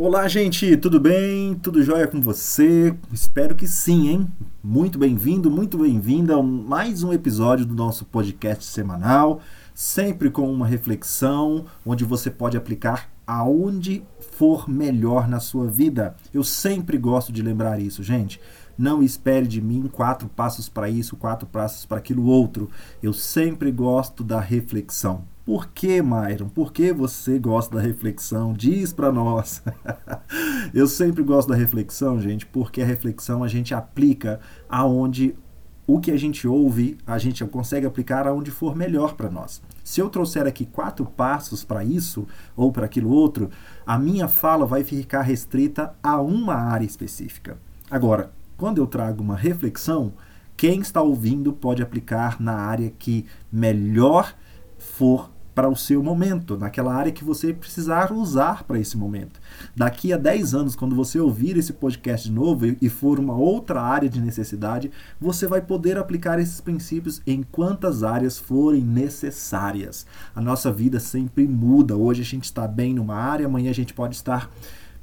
Olá, gente, tudo bem? Tudo jóia com você? Espero que sim, hein? Muito bem-vindo, muito bem-vinda a mais um episódio do nosso podcast semanal, sempre com uma reflexão onde você pode aplicar aonde for melhor na sua vida. Eu sempre gosto de lembrar isso, gente. Não espere de mim quatro passos para isso, quatro passos para aquilo outro. Eu sempre gosto da reflexão. Por que, Myron? Por que você gosta da reflexão? Diz para nós. Eu sempre gosto da reflexão, gente, porque a reflexão a gente aplica aonde o que a gente ouve, a gente consegue aplicar aonde for melhor para nós. Se eu trouxer aqui quatro passos para isso ou para aquilo outro, a minha fala vai ficar restrita a uma área específica. Agora, quando eu trago uma reflexão, quem está ouvindo pode aplicar na área que melhor for para o seu momento, naquela área que você precisar usar para esse momento. Daqui a 10 anos, quando você ouvir esse podcast de novo e for uma outra área de necessidade, você vai poder aplicar esses princípios em quantas áreas forem necessárias. A nossa vida sempre muda. Hoje a gente está bem numa área, amanhã a gente pode estar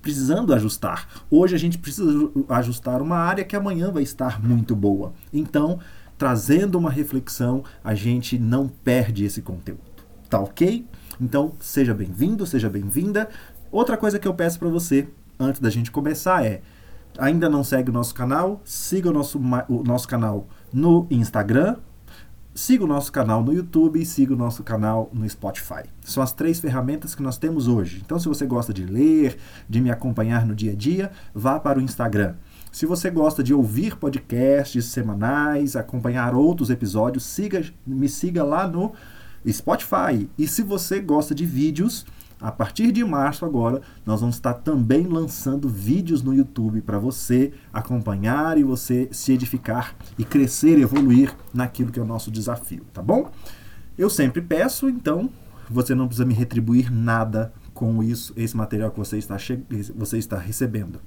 precisando ajustar. Hoje a gente precisa ajustar uma área que amanhã vai estar muito boa. Então, trazendo uma reflexão, a gente não perde esse conteúdo. Tá ok? Então, seja bem-vindo, seja bem-vinda. Outra coisa que eu peço para você, antes da gente começar, é ainda não segue o nosso canal, siga o nosso, o nosso canal no Instagram, siga o nosso canal no YouTube e siga o nosso canal no Spotify. São as três ferramentas que nós temos hoje. Então, se você gosta de ler, de me acompanhar no dia a dia, vá para o Instagram. Se você gosta de ouvir podcasts semanais, acompanhar outros episódios, siga, me siga lá no Spotify. E se você gosta de vídeos, a partir de março agora, nós vamos estar também lançando vídeos no YouTube para você acompanhar e você se edificar e crescer, evoluir naquilo que é o nosso desafio, tá bom? Eu sempre peço, então, você não precisa me retribuir nada com isso, esse material que você está, você está recebendo.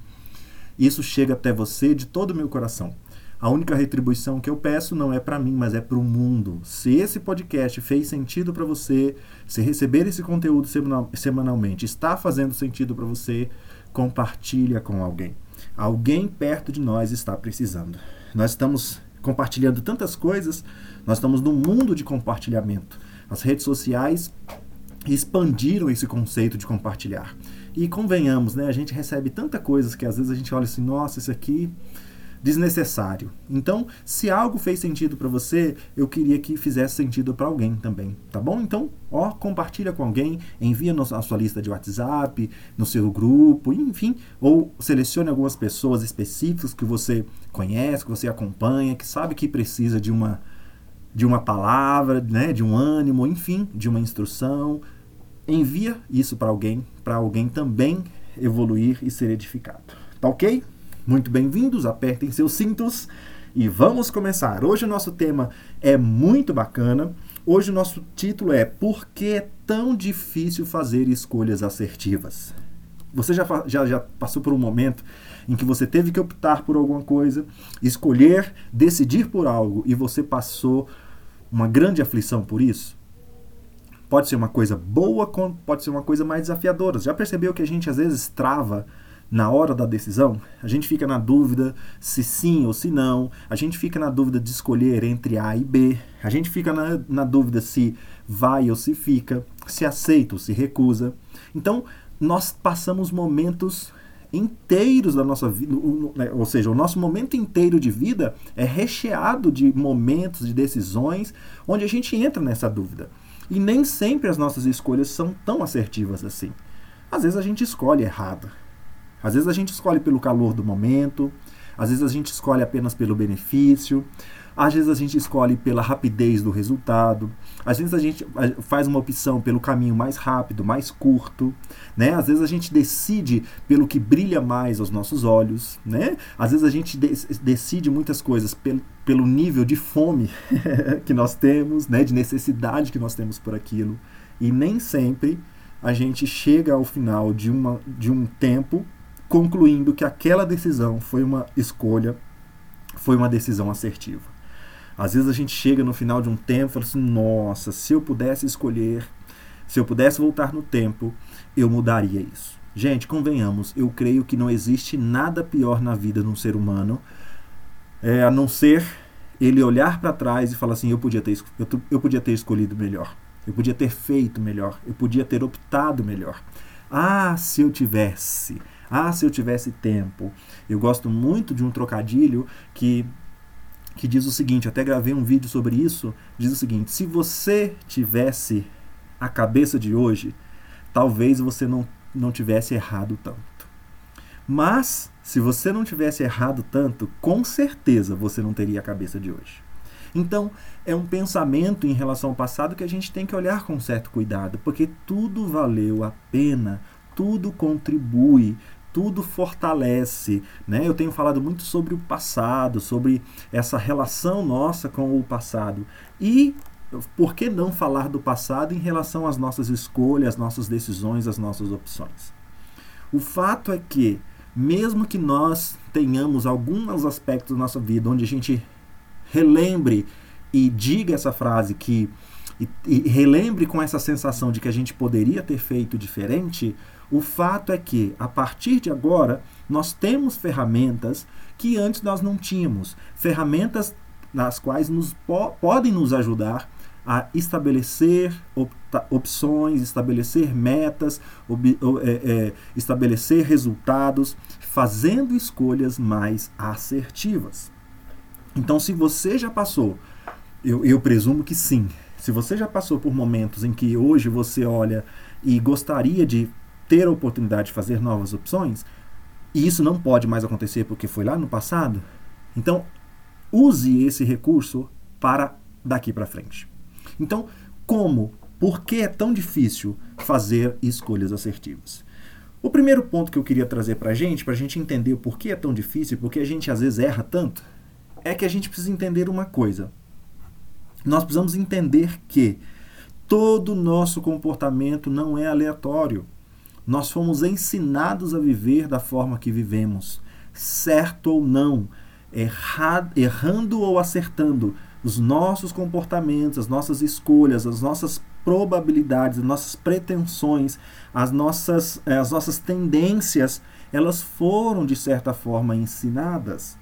Isso chega até você de todo o meu coração. A única retribuição que eu peço não é para mim, mas é para o mundo. Se esse podcast fez sentido para você, se receber esse conteúdo semanal, semanalmente está fazendo sentido para você, compartilha com alguém. Alguém perto de nós está precisando. Nós estamos compartilhando tantas coisas, nós estamos num mundo de compartilhamento. As redes sociais expandiram esse conceito de compartilhar. E convenhamos, né? A gente recebe tanta coisas que às vezes a gente olha assim, nossa, isso aqui desnecessário. Então, se algo fez sentido para você, eu queria que fizesse sentido para alguém também, tá bom? Então, ó, compartilha com alguém, envia na sua lista de WhatsApp, no seu grupo, enfim, ou selecione algumas pessoas específicas que você conhece, que você acompanha, que sabe que precisa de uma de uma palavra, né, de um ânimo, enfim, de uma instrução. Envia isso para alguém, para alguém também evoluir e ser edificado. Tá OK? Muito bem-vindos, apertem seus cintos e vamos começar. Hoje o nosso tema é muito bacana. Hoje o nosso título é Por que é tão difícil fazer escolhas assertivas? Você já, já, já passou por um momento em que você teve que optar por alguma coisa, escolher, decidir por algo e você passou uma grande aflição por isso? Pode ser uma coisa boa, pode ser uma coisa mais desafiadora. Já percebeu que a gente às vezes trava na hora da decisão, a gente fica na dúvida se sim ou se não, a gente fica na dúvida de escolher entre A e B, a gente fica na, na dúvida se vai ou se fica, se aceita ou se recusa. Então, nós passamos momentos inteiros da nossa vida, né, ou seja, o nosso momento inteiro de vida é recheado de momentos, de decisões, onde a gente entra nessa dúvida. E nem sempre as nossas escolhas são tão assertivas assim. Às vezes a gente escolhe errado. Às vezes a gente escolhe pelo calor do momento, às vezes a gente escolhe apenas pelo benefício, às vezes a gente escolhe pela rapidez do resultado, às vezes a gente faz uma opção pelo caminho mais rápido, mais curto, né? Às vezes a gente decide pelo que brilha mais aos nossos olhos, né? Às vezes a gente de decide muitas coisas pelo, pelo nível de fome que nós temos, né? De necessidade que nós temos por aquilo, e nem sempre a gente chega ao final de, uma, de um tempo concluindo que aquela decisão foi uma escolha, foi uma decisão assertiva. Às vezes a gente chega no final de um tempo e fala assim: nossa, se eu pudesse escolher, se eu pudesse voltar no tempo, eu mudaria isso. Gente, convenhamos, eu creio que não existe nada pior na vida de um ser humano é, a não ser ele olhar para trás e falar assim: eu podia, ter, eu, eu podia ter escolhido melhor, eu podia ter feito melhor, eu podia ter optado melhor. Ah, se eu tivesse, ah, se eu tivesse tempo. Eu gosto muito de um trocadilho que que diz o seguinte, até gravei um vídeo sobre isso, diz o seguinte: se você tivesse a cabeça de hoje, talvez você não, não tivesse errado tanto. Mas, se você não tivesse errado tanto, com certeza você não teria a cabeça de hoje. Então, é um pensamento em relação ao passado que a gente tem que olhar com certo cuidado, porque tudo valeu a pena, tudo contribui, tudo fortalece. Né? Eu tenho falado muito sobre o passado, sobre essa relação nossa com o passado. E por que não falar do passado em relação às nossas escolhas, às nossas decisões, às nossas opções? O fato é que, mesmo que nós tenhamos alguns aspectos da nossa vida onde a gente relembre e diga essa frase que e, e relembre com essa sensação de que a gente poderia ter feito diferente, o fato é que, a partir de agora, nós temos ferramentas que antes nós não tínhamos. Ferramentas nas quais nos po podem nos ajudar a estabelecer opções, estabelecer metas, é, é, estabelecer resultados, fazendo escolhas mais assertivas. Então, se você já passou, eu, eu presumo que sim, se você já passou por momentos em que hoje você olha e gostaria de ter a oportunidade de fazer novas opções, e isso não pode mais acontecer porque foi lá no passado, então use esse recurso para daqui para frente. Então, como? Por que é tão difícil fazer escolhas assertivas? O primeiro ponto que eu queria trazer para a gente, para a gente entender o porquê é tão difícil, porque a gente às vezes erra tanto, é que a gente precisa entender uma coisa. Nós precisamos entender que todo o nosso comportamento não é aleatório. Nós fomos ensinados a viver da forma que vivemos, certo ou não, errando ou acertando. Os nossos comportamentos, as nossas escolhas, as nossas probabilidades, as nossas pretensões, as nossas, eh, as nossas tendências, elas foram de certa forma ensinadas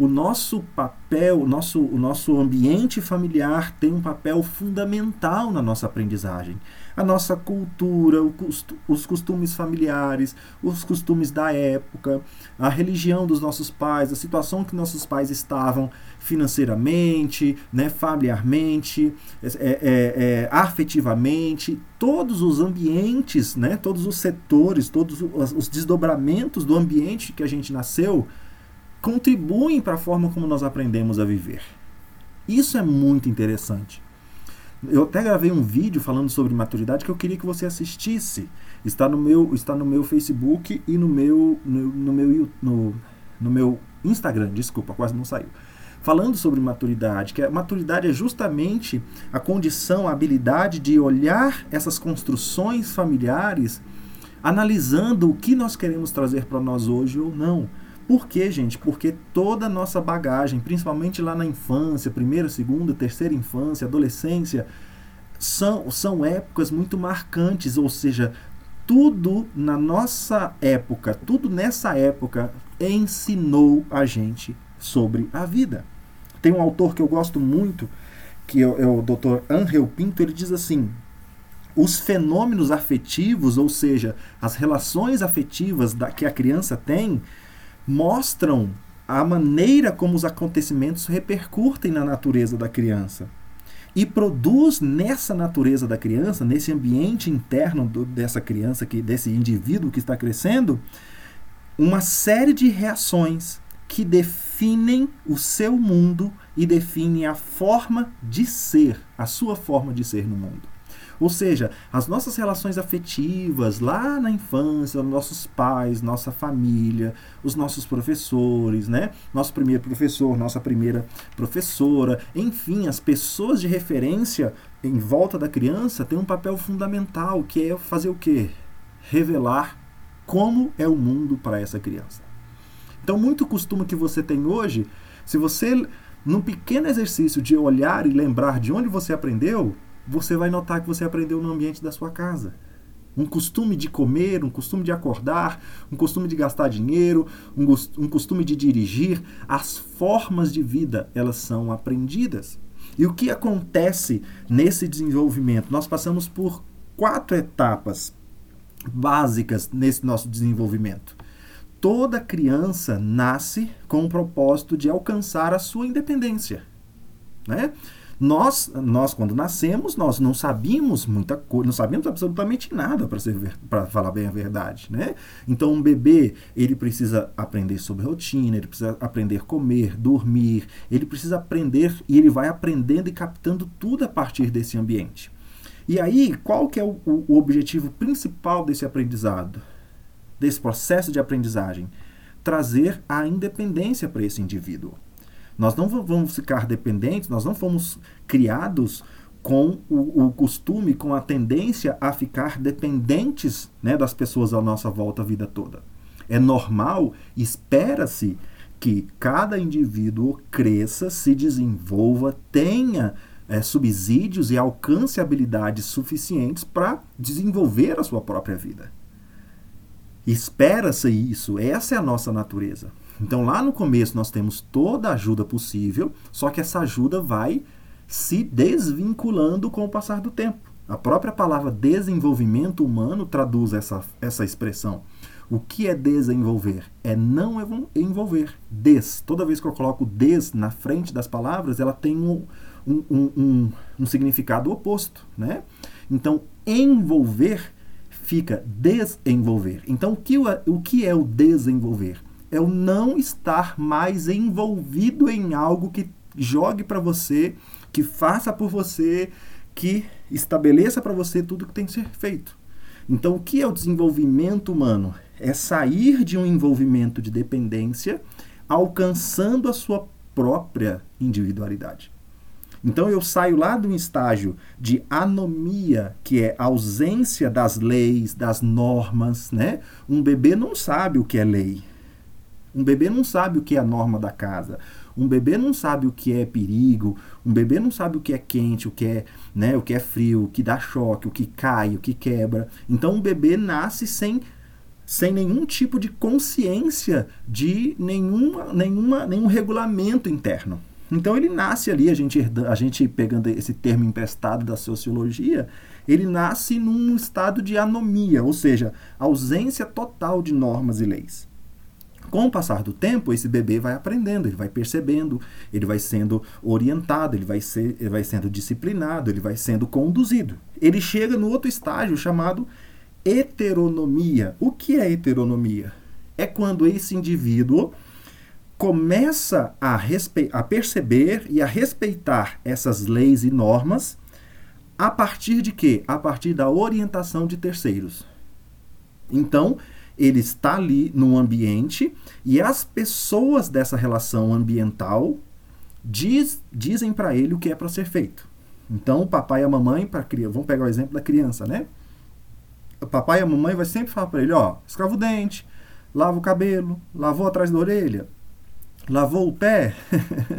o nosso papel, o nosso, o nosso ambiente familiar tem um papel fundamental na nossa aprendizagem. A nossa cultura, os costumes familiares, os costumes da época, a religião dos nossos pais, a situação que nossos pais estavam financeiramente, né, familiarmente, é, é, é, afetivamente, todos os ambientes, né, todos os setores, todos os desdobramentos do ambiente que a gente nasceu contribuem para a forma como nós aprendemos a viver. Isso é muito interessante. Eu até gravei um vídeo falando sobre maturidade que eu queria que você assistisse. Está no meu, está no meu Facebook e no meu, no, no meu, no, no meu Instagram. Desculpa, quase não saiu. Falando sobre maturidade, que a maturidade é justamente a condição, a habilidade de olhar essas construções familiares, analisando o que nós queremos trazer para nós hoje ou não por quê, gente? Porque toda a nossa bagagem, principalmente lá na infância, primeira, segunda, terceira infância, adolescência, são, são épocas muito marcantes, ou seja, tudo na nossa época, tudo nessa época ensinou a gente sobre a vida. Tem um autor que eu gosto muito, que é, é o Dr. Angel Pinto, ele diz assim: os fenômenos afetivos, ou seja, as relações afetivas da, que a criança tem, mostram a maneira como os acontecimentos repercutem na natureza da criança. E produz nessa natureza da criança, nesse ambiente interno do, dessa criança, que, desse indivíduo que está crescendo, uma série de reações que definem o seu mundo e definem a forma de ser, a sua forma de ser no mundo. Ou seja, as nossas relações afetivas lá na infância, nossos pais, nossa família, os nossos professores, né? Nosso primeiro professor, nossa primeira professora, enfim, as pessoas de referência em volta da criança têm um papel fundamental, que é fazer o quê? Revelar como é o mundo para essa criança. Então, muito costume que você tem hoje, se você, num pequeno exercício de olhar e lembrar de onde você aprendeu, você vai notar que você aprendeu no ambiente da sua casa. Um costume de comer, um costume de acordar, um costume de gastar dinheiro, um, um costume de dirigir. As formas de vida, elas são aprendidas. E o que acontece nesse desenvolvimento? Nós passamos por quatro etapas básicas nesse nosso desenvolvimento. Toda criança nasce com o propósito de alcançar a sua independência. Né? Nós, nós quando nascemos, nós não sabíamos muita coisa, não sabíamos absolutamente nada para falar bem a verdade, né? Então um bebê, ele precisa aprender sobre rotina, ele precisa aprender comer, dormir, ele precisa aprender e ele vai aprendendo e captando tudo a partir desse ambiente. E aí, qual que é o, o objetivo principal desse aprendizado? Desse processo de aprendizagem? Trazer a independência para esse indivíduo. Nós não vamos ficar dependentes, nós não fomos criados com o, o, costume, com a tendência a ficar dependentes né, das pessoas à nossa volta a vida toda. É normal, espera-se que cada indivíduo cresça, se desenvolva, tenha é, subsídios e alcance habilidades suficientes para desenvolver a sua própria vida. Espera-se isso, essa é a nossa natureza. Então, lá no começo, nós temos toda a ajuda possível, só que essa ajuda vai se desvinculando com o passar do tempo. A própria palavra desenvolvimento humano traduz essa, essa expressão. O que é desenvolver? É não envolver. Des. Toda vez que eu coloco des na frente das palavras, ela tem um, um, um, um, significado oposto. Né? Então, envolver fica desenvolver. Então, o que, o que é o desenvolver? É o não estar mais envolvido em algo que jogue para você, que faça por você, que estabeleça para você tudo que tem que ser feito. Então, o que é o desenvolvimento humano? É sair de um envolvimento de dependência, alcançando a sua própria individualidade. Então eu saio lá de um estágio de anomia, que é ausência das leis, das normas, né? Um bebê não sabe o que é lei. Um bebê não sabe o que é a norma da casa. Um bebê não sabe o que é perigo. Um bebê não sabe o que é quente, o que é, né, o que é frio, o que dá choque, o que cai, o que quebra. Então um bebê nasce sem sem nenhum tipo de consciência de nenhuma, nenhuma, nenhum regulamento interno. Então ele nasce ali, a gente, a gente pegando esse termo emprestado da sociologia, ele nasce num estado de anomia, ou seja, ausência total de normas e leis. Com o passar do tempo, esse bebê vai aprendendo, ele vai percebendo, ele vai sendo orientado, ele vai, ser, ele vai sendo disciplinado, ele vai sendo conduzido. Ele chega no outro estágio chamado heteronomia. O que é heteronomia? É quando esse indivíduo começa a, a perceber e a respeitar essas leis e normas a partir de quê? A partir da orientação de terceiros. Então, ele está ali no ambiente e as pessoas dessa relação ambiental diz, dizem para ele o que é para ser feito. Então, o papai e a mamãe, para criança, vamos pegar o exemplo da criança, né? O papai e a mamãe vai sempre falar para ele, ó, escrava o dente, lava o cabelo, lavou atrás da orelha, lavou o pé,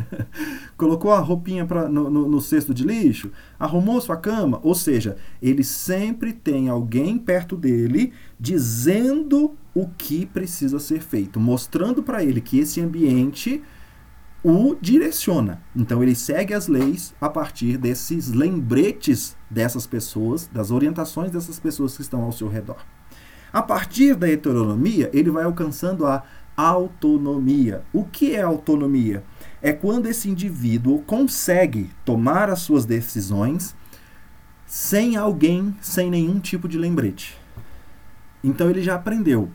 colocou a roupinha pra, no, no, no, cesto de lixo, arrumou sua cama. Ou seja, ele sempre tem alguém perto dele dizendo o que precisa ser feito, mostrando para ele que esse ambiente o direciona. Então ele segue as leis a partir desses lembretes dessas pessoas, das orientações dessas pessoas que estão ao seu redor. A partir da heteronomia, ele vai alcançando a autonomia. O que é autonomia? É quando esse indivíduo consegue tomar as suas decisões sem alguém, sem nenhum tipo de lembrete. Então ele já aprendeu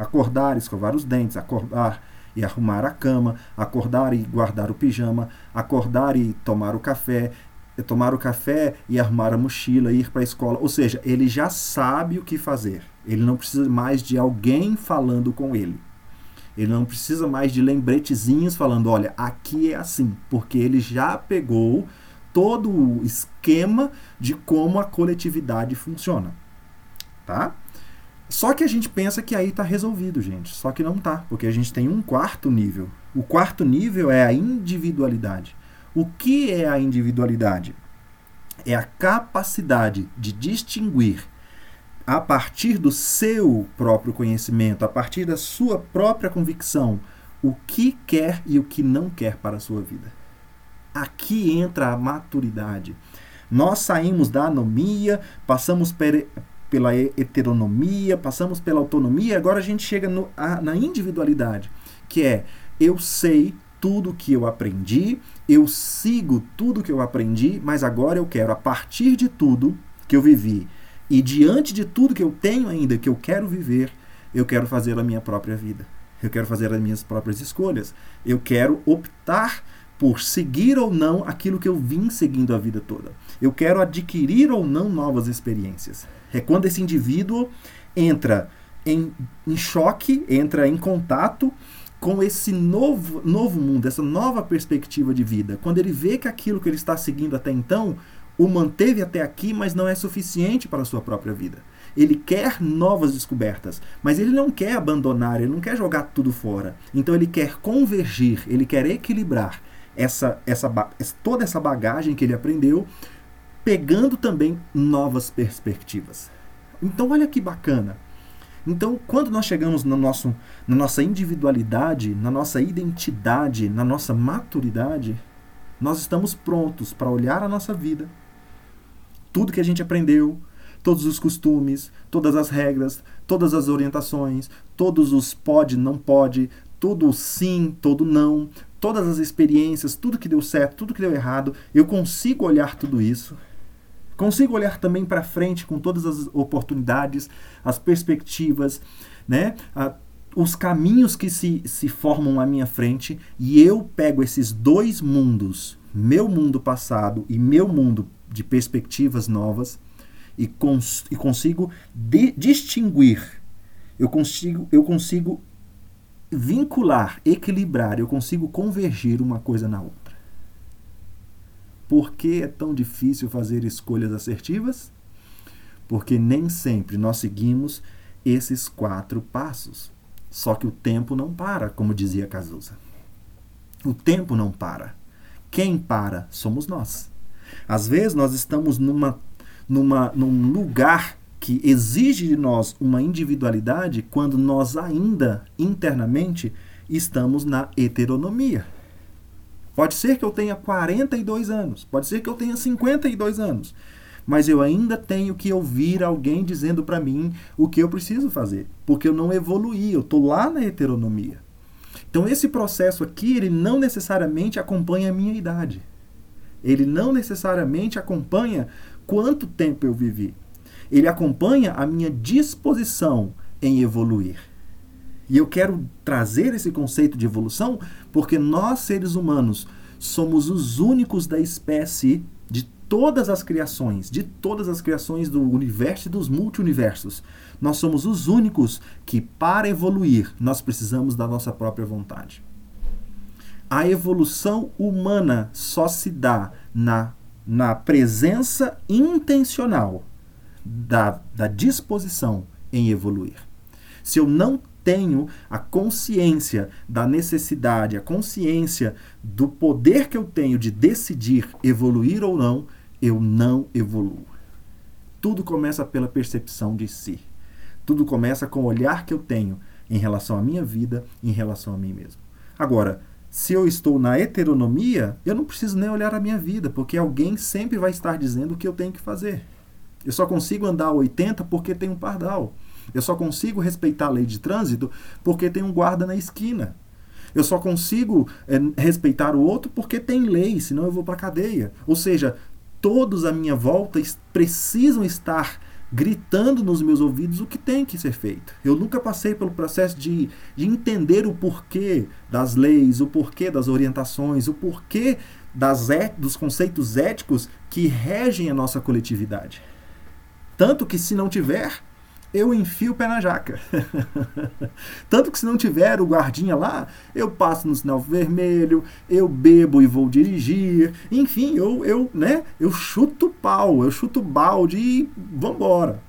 acordar, escovar os dentes, acordar e arrumar a cama, acordar e guardar o pijama, acordar e tomar o café, tomar o café e arrumar a mochila, ir para a escola. Ou seja, ele já sabe o que fazer. Ele não precisa mais de alguém falando com ele. Ele não precisa mais de lembretezinhos falando, olha, aqui é assim, porque ele já pegou todo o esquema de como a coletividade funciona. Tá? Só que a gente pensa que aí está resolvido, gente. Só que não tá, porque a gente tem um quarto nível. O quarto nível é a individualidade. O que é a individualidade? É a capacidade de distinguir a partir do seu próprio conhecimento, a partir da sua própria convicção, o que quer e o que não quer para a sua vida. Aqui entra a maturidade. Nós saímos da anomia, passamos pela heteronomia, passamos pela autonomia, agora a gente chega no, a, na individualidade, que é eu sei tudo que eu aprendi, eu sigo tudo que eu aprendi, mas agora eu quero, a partir de tudo que eu vivi e diante de tudo que eu tenho ainda, que eu quero viver, eu quero fazer a minha própria vida. Eu quero fazer as minhas próprias escolhas. Eu quero optar por seguir ou não aquilo que eu vim seguindo a vida toda. Eu quero adquirir ou não novas experiências. É quando esse indivíduo entra em, em choque, entra em contato com esse novo, novo mundo, essa nova perspectiva de vida. Quando ele vê que aquilo que ele está seguindo até então o manteve até aqui, mas não é suficiente para a sua própria vida. Ele quer novas descobertas, mas ele não quer abandonar, ele não quer jogar tudo fora. Então ele quer convergir, ele quer equilibrar essa, essa, toda essa bagagem que ele aprendeu, pegando também novas perspectivas. Então olha que bacana. Então, quando nós chegamos no nosso, na nossa individualidade, na nossa identidade, na nossa maturidade, nós estamos prontos para olhar a nossa vida, tudo que a gente aprendeu, todos os costumes, todas as regras, todas as orientações, todos os pode, não pode, tudo sim, todo não, todas as experiências, tudo que deu certo, tudo que deu errado, eu consigo olhar tudo isso Consigo olhar também para frente com todas as oportunidades, as perspectivas, né? os caminhos que se, se formam à minha frente e eu pego esses dois mundos, meu mundo passado e meu mundo de perspectivas novas, e, cons e consigo de distinguir, eu consigo, eu consigo vincular, equilibrar, eu consigo convergir uma coisa na outra. Por que é tão difícil fazer escolhas assertivas? Porque nem sempre nós seguimos esses quatro passos. Só que o tempo não para, como dizia Cazuza. O tempo não para. Quem para somos nós. Às vezes nós estamos numa, numa, num lugar que exige de nós uma individualidade quando nós ainda internamente estamos na heteronomia. Pode ser que eu tenha 42 anos, pode ser que eu tenha 52 anos, mas eu ainda tenho que ouvir alguém dizendo para mim o que eu preciso fazer, porque eu não evoluí, eu estou lá na heteronomia. Então esse processo aqui, ele não necessariamente acompanha a minha idade. Ele não necessariamente acompanha quanto tempo eu vivi. Ele acompanha a minha disposição em evoluir. E eu quero trazer esse conceito de evolução porque nós, seres humanos, somos os únicos da espécie de todas as criações, de todas as criações do universo e dos multiversos. Nós somos os únicos que, para evoluir, nós precisamos da nossa própria vontade. A evolução humana só se dá na, na presença intencional da, da disposição em evoluir. Se eu não tenho a consciência da necessidade, a consciência do poder que eu tenho de decidir evoluir ou não, eu não evoluo. Tudo começa pela percepção de si. Tudo começa com o olhar que eu tenho em relação à minha vida, em relação a mim mesmo. Agora, se eu estou na heteronomia, eu não preciso nem olhar a minha vida, porque alguém sempre vai estar dizendo o que eu tenho que fazer. Eu só consigo andar a 80 porque tem um pardal. Eu só consigo respeitar a lei de trânsito porque tem um guarda na esquina. Eu só consigo é, respeitar o outro porque tem lei, senão eu vou para cadeia. Ou seja, todos à minha volta precisam estar gritando nos meus ouvidos o que tem que ser feito. Eu nunca passei pelo processo de, de entender o porquê das leis, o porquê das orientações, o porquê das et, dos conceitos éticos que regem a nossa coletividade. Tanto que, se não tiver, eu enfio o pé na jaca. Tanto que se não tiver o guardinha lá, eu passo no sinal vermelho, eu bebo e vou dirigir, enfim, eu, eu, né, eu chuto pau, eu chuto balde e vambora.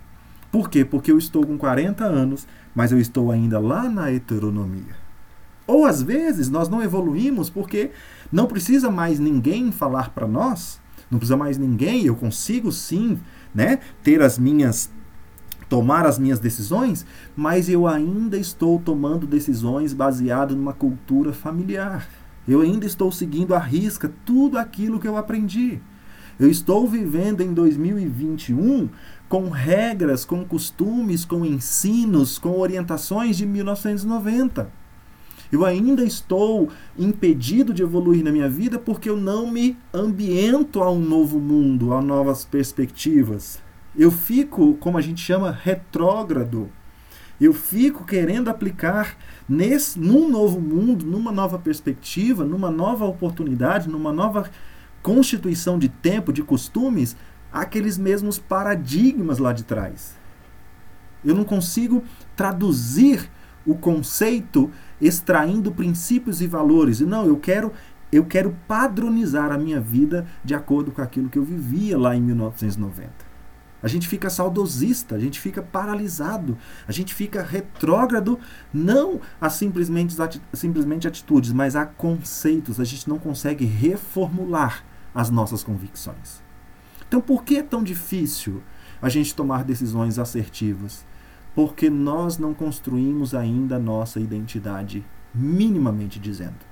Por quê? Porque eu estou com 40 anos, mas eu estou ainda lá na heteronomia. Ou às vezes nós não evoluímos porque não precisa mais ninguém falar para nós, não precisa mais ninguém, eu consigo sim, né, ter as minhas tomar as minhas decisões, mas eu ainda estou tomando decisões baseadas numa cultura familiar. Eu ainda estou seguindo à risca tudo aquilo que eu aprendi. Eu estou vivendo em 2021 com regras, com costumes, com ensinos, com orientações de 1990. Eu ainda estou impedido de evoluir na minha vida porque eu não me ambiento a um novo mundo, a novas perspectivas. Eu fico, como a gente chama, retrógrado. Eu fico querendo aplicar nesse, num novo mundo, numa nova perspectiva, numa nova oportunidade, numa nova constituição de tempo, de costumes, aqueles mesmos paradigmas lá de trás. Eu não consigo traduzir o conceito extraindo princípios e valores. Não, eu quero eu quero padronizar a minha vida de acordo com aquilo que eu vivia lá em 1990. A gente fica saudosista, a gente fica paralisado, a gente fica retrógrado, não a simplesmente, simplesmente atitudes, mas a conceitos. A gente não consegue reformular as nossas convicções. Então, por que é tão difícil a gente tomar decisões assertivas? Porque nós não construímos ainda a nossa identidade, minimamente dizendo.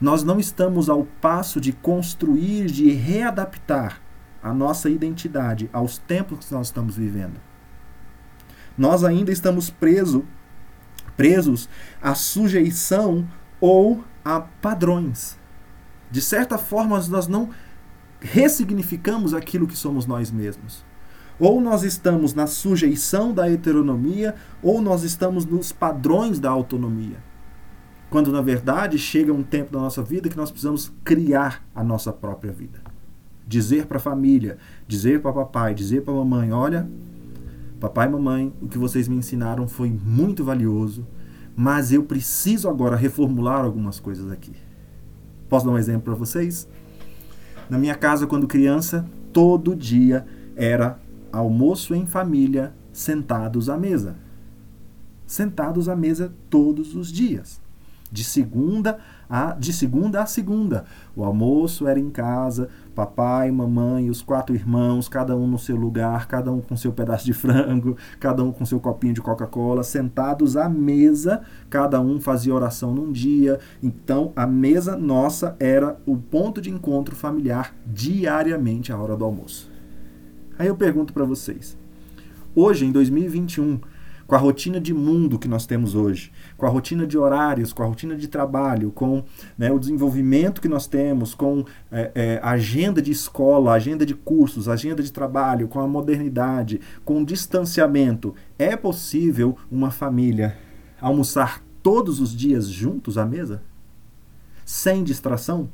Nós não estamos ao passo de construir, de readaptar a nossa identidade aos tempos que nós estamos vivendo. Nós ainda estamos preso, presos à sujeição ou a padrões. De certa forma, nós não ressignificamos aquilo que somos nós mesmos. Ou nós estamos na sujeição da heteronomia, ou nós estamos nos padrões da autonomia. Quando na verdade chega um tempo da nossa vida que nós precisamos criar a nossa própria vida. Dizer para a família, dizer para papai, dizer para mamãe: olha, papai e mamãe, o que vocês me ensinaram foi muito valioso, mas eu preciso agora reformular algumas coisas aqui. Posso dar um exemplo para vocês? Na minha casa, quando criança, todo dia era almoço em família, sentados à mesa. Sentados à mesa todos os dias. De segunda a de segunda a segunda. O almoço era em casa, papai, mamãe, os quatro irmãos, cada um no seu lugar, cada um com seu pedaço de frango, cada um com seu copinho de Coca-Cola, sentados à mesa, cada um fazia oração num dia. Então, a mesa nossa era o ponto de encontro familiar diariamente à hora do almoço. Aí eu pergunto para vocês: hoje, em 2021, com a rotina de mundo que nós temos hoje, com a rotina de horários, com a rotina de trabalho, com né, o desenvolvimento que nós temos, com é, é, agenda de escola, agenda de cursos, agenda de trabalho, com a modernidade, com o distanciamento, é possível uma família almoçar todos os dias juntos à mesa? Sem distração?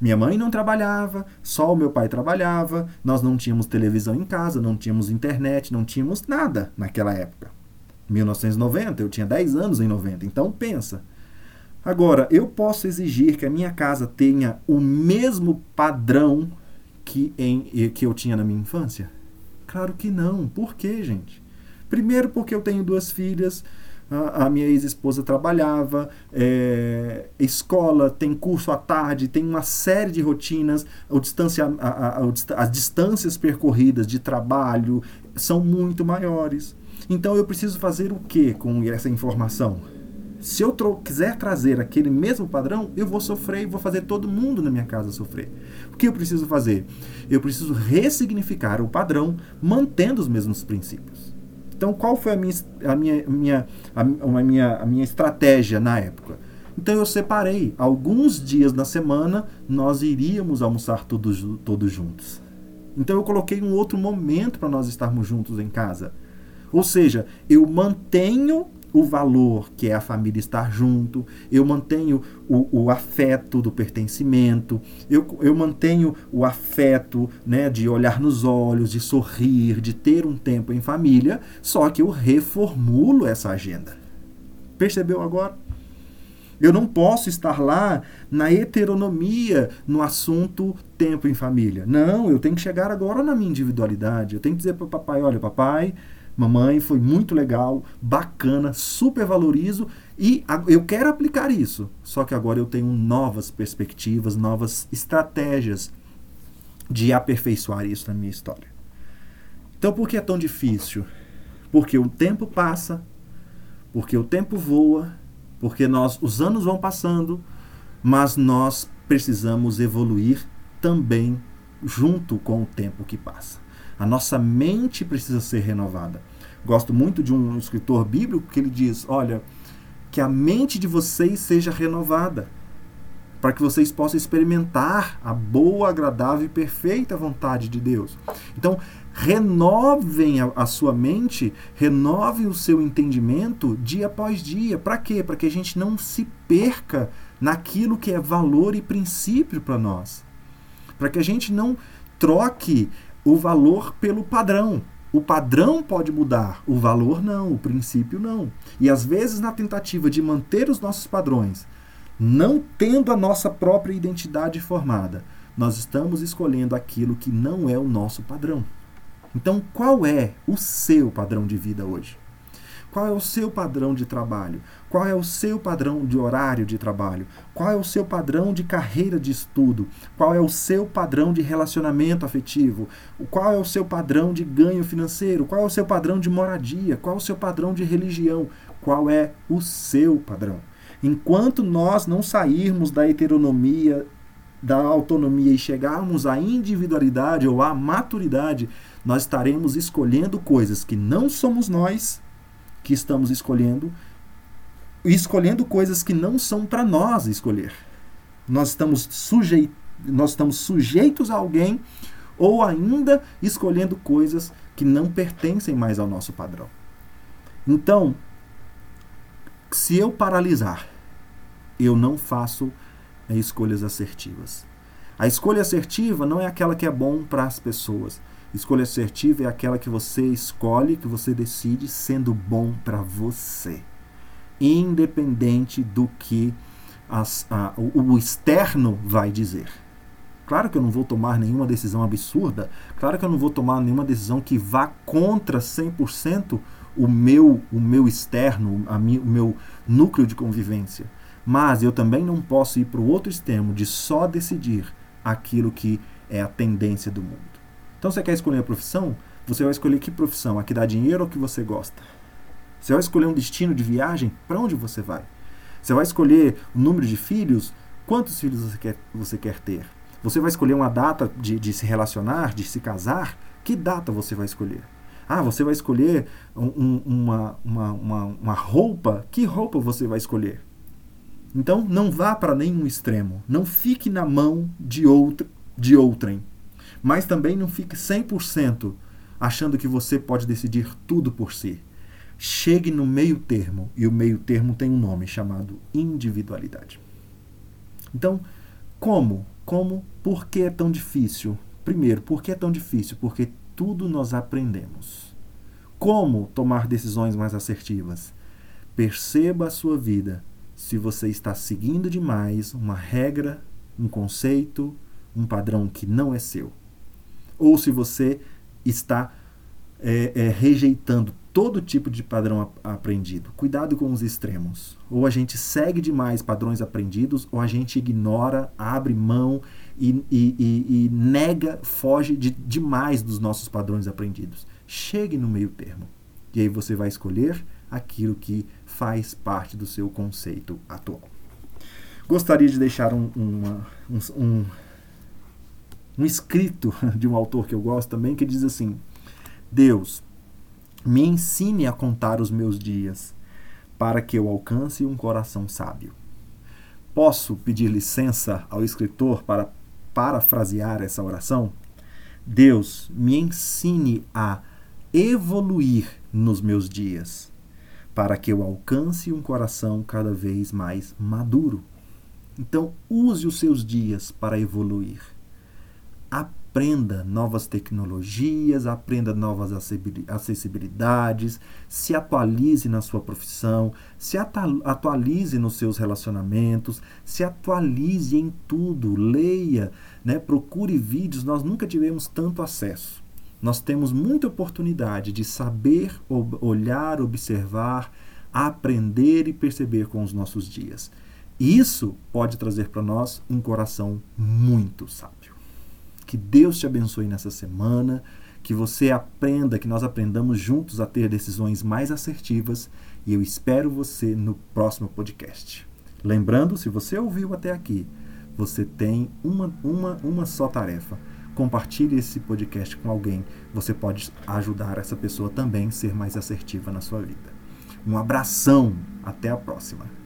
Minha mãe não trabalhava, só o meu pai trabalhava, nós não tínhamos televisão em casa, não tínhamos internet, não tínhamos nada naquela época. 1990, eu tinha 10 anos em 90, então pensa. Agora, eu posso exigir que a minha casa tenha o mesmo padrão que, em, que eu tinha na minha infância? Claro que não. Por quê, gente? Primeiro, porque eu tenho duas filhas, a, minha ex-esposa trabalhava, é, escola, tem curso à tarde, tem uma série de rotinas, o distancia, a, a, as distâncias percorridas de trabalho são muito maiores. Então eu preciso fazer o que com essa informação? Se eu quiser trazer aquele mesmo padrão, eu vou sofrer e vou fazer todo mundo na minha casa sofrer. O que eu preciso fazer? Eu preciso ressignificar o padrão mantendo os mesmos princípios. Então, qual foi a minha, a minha, minha, a, a minha, a minha estratégia na época? Então, eu separei. Alguns dias na semana, nós iríamos almoçar todos, todos juntos. Então, eu coloquei um outro momento para nós estarmos juntos em casa. Ou seja, eu mantenho o valor que é a família estar junto, eu mantenho o, o afeto do pertencimento, eu, eu mantenho o afeto né, de olhar nos olhos, de sorrir, de ter um tempo em família, só que eu reformulo essa agenda. Percebeu agora? Eu não posso estar lá na heteronomia no assunto tempo em família. Não, eu tenho que chegar agora na minha individualidade. Eu tenho que dizer para o papai: olha, papai, mamãe, foi muito legal, bacana, super valorizo e eu quero aplicar isso. Só que agora eu tenho novas perspectivas, novas estratégias de aperfeiçoar isso na minha história. Então, por que é tão difícil? Porque o tempo passa, porque o tempo voa, porque nós os anos vão passando, mas nós precisamos evoluir também junto com o tempo que passa. A nossa mente precisa ser renovada. Gosto muito de um escritor bíblico que ele diz: olha, que a mente de vocês seja renovada, para que vocês possam experimentar a boa, agradável e perfeita vontade de Deus. Então, renovem a, a sua mente, renove o seu entendimento dia após dia. Para quê? Para que a gente não se perca naquilo que é valor e princípio para nós. Para que a gente não troque o valor pelo padrão. O padrão pode mudar, o valor não, o princípio não. E às vezes, na tentativa de manter os nossos padrões, não tendo a nossa própria identidade formada, nós estamos escolhendo aquilo que não é o nosso padrão. Então, qual é o seu padrão de vida hoje? Qual é o seu padrão de trabalho? Qual é o seu padrão de horário de trabalho? Qual é o seu padrão de carreira de estudo? Qual é o seu padrão de relacionamento afetivo? Qual é o seu padrão de ganho financeiro? Qual é o seu padrão de moradia? Qual é o seu padrão de religião? Qual é o seu padrão? Enquanto nós não sairmos da heteronomia, da autonomia e chegarmos à individualidade ou à maturidade, nós estaremos escolhendo coisas que não somos nós que estamos escolhendo escolhendo coisas que não são para nós escolher. Nós estamos, sujei nós estamos sujeitos a alguém ou ainda escolhendo coisas que não pertencem mais ao nosso padrão. Então, se eu paralisar, eu não faço é, escolhas assertivas. A escolha assertiva não é aquela que é bom para as pessoas. Escolha assertiva é aquela que você escolhe, que você decide sendo bom para você, independente do que as, a, o, o externo vai dizer. Claro que eu não vou tomar nenhuma decisão absurda, claro que eu não vou tomar nenhuma decisão que vá contra 100% o meu, o meu externo, a mi, o meu núcleo de convivência. Mas eu também não posso ir para o outro extremo de só decidir aquilo que é a tendência do mundo. Então você quer escolher a profissão? Você vai escolher que profissão? A que dá dinheiro ou que você gosta? Você vai escolher um destino de viagem? Para onde você vai? Você vai escolher o número de filhos? Quantos filhos você quer, você quer ter? Você vai escolher uma data de, de se relacionar, de se casar? Que data você vai escolher? Ah, você vai escolher um, uma, uma, uma, uma roupa? Que roupa você vai escolher? Então, não vá para nenhum extremo. Não fique na mão de, outra, de outrem mas também não fique 100% achando que você pode decidir tudo por si. Chegue no meio termo, e o meio termo tem um nome chamado individualidade. Então, como? Como? Por que é tão difícil? Primeiro, por que é tão difícil? Porque tudo nós aprendemos. Como tomar decisões mais assertivas? Perceba a sua vida se você está seguindo demais uma regra, um conceito, um padrão que não é seu ou se você está é, é, rejeitando todo tipo de padrão aprendido. Cuidado com os extremos. Ou a gente segue demais padrões aprendidos, ou a gente ignora, abre mão e, e, e, e nega, foge de, demais dos nossos padrões aprendidos. Chegue no meio termo. E aí você vai escolher aquilo que faz parte do seu conceito atual. Gostaria de deixar um, uma, um, um um escrito de um autor que eu gosto também, que diz assim: Deus, me ensine a contar os meus dias, para que eu alcance um coração sábio. Posso pedir licença ao escritor para parafrasear essa oração? Deus, me ensine a evoluir nos meus dias, para que eu alcance um coração cada vez mais maduro. Então, use os seus dias para evoluir aprenda novas tecnologias, aprenda novas acessibilidades, se atualize na sua profissão, se atualize nos seus relacionamentos, se atualize em tudo, leia, né, procure vídeos. Nós nunca tivemos tanto acesso. Nós temos muita oportunidade de saber, olhar, observar, aprender e perceber com os nossos dias. Isso pode trazer para nós um coração muito sábio. Que Deus te abençoe nessa semana, que você aprenda, que nós aprendamos juntos a ter decisões mais assertivas e eu espero você no próximo podcast. Lembrando, se você ouviu até aqui, você tem uma, uma, uma só tarefa. Compartilhe esse podcast com alguém. Você pode ajudar essa pessoa também a ser mais assertiva na sua vida. Um abração, até a próxima.